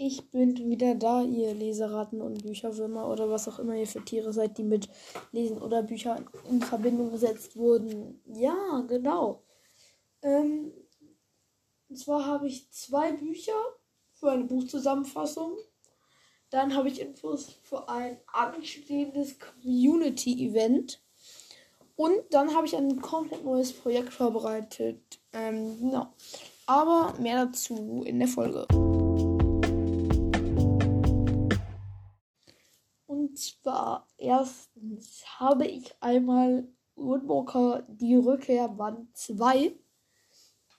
Ich bin wieder da, ihr Leseratten und Bücherwürmer oder was auch immer ihr für Tiere seid, die mit Lesen oder Büchern in Verbindung gesetzt wurden. Ja, genau. Ähm, und zwar habe ich zwei Bücher für eine Buchzusammenfassung. Dann habe ich Infos für ein anstehendes Community-Event. Und dann habe ich ein komplett neues Projekt vorbereitet. Ähm, genau. Aber mehr dazu in der Folge. Zwar erstens habe ich einmal Woodwalker die Rückkehr Band 2.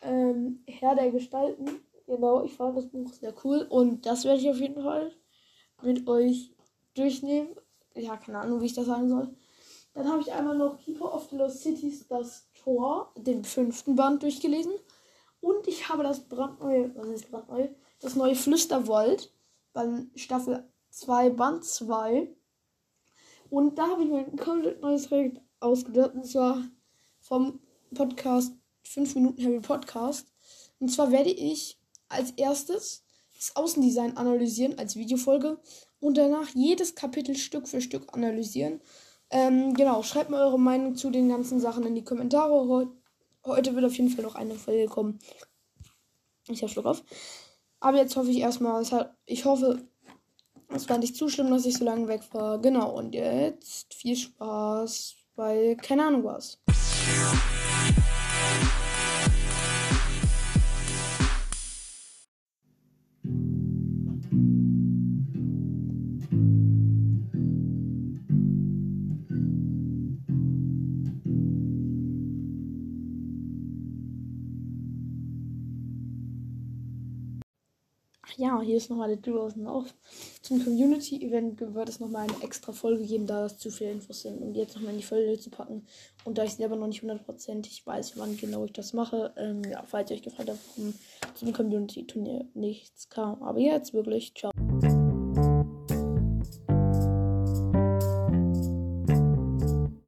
Ähm, Herr der Gestalten. Genau, ich fand das Buch sehr cool und das werde ich auf jeden Fall mit euch durchnehmen. Ja, keine Ahnung, wie ich das sagen soll. Dann habe ich einmal noch Keeper of the Lost Cities, das Tor, den fünften Band durchgelesen. Und ich habe das brandneue, was ist brandneu? Das neue Flüsterwald, bei Staffel 2, Band 2. Und da habe ich mir ein komplett neues Projekt ausgedacht. Und zwar vom Podcast 5 Minuten Harry Podcast. Und zwar werde ich als erstes das Außendesign analysieren als Videofolge und danach jedes Kapitel Stück für Stück analysieren. Ähm, genau, schreibt mir eure Meinung zu den ganzen Sachen in die Kommentare. Heute wird auf jeden Fall noch eine Folge kommen. Ich habe Schluck auf. Aber jetzt hoffe ich erstmal, ich hoffe, es war nicht zu schlimm, dass ich so lange weg war. Genau, und jetzt viel Spaß bei keine Ahnung was. Ja, hier ist nochmal der aus auf. Zum Community-Event wird es nochmal eine extra Folge geben, da das zu viele Infos sind. Und jetzt nochmal in die Folge zu packen. Und da ich selber noch nicht hundertprozentig weiß, wann genau ich das mache, ähm, ja, falls ihr euch gefragt habt, warum zum Community-Turnier nichts kam. Aber jetzt wirklich, ciao.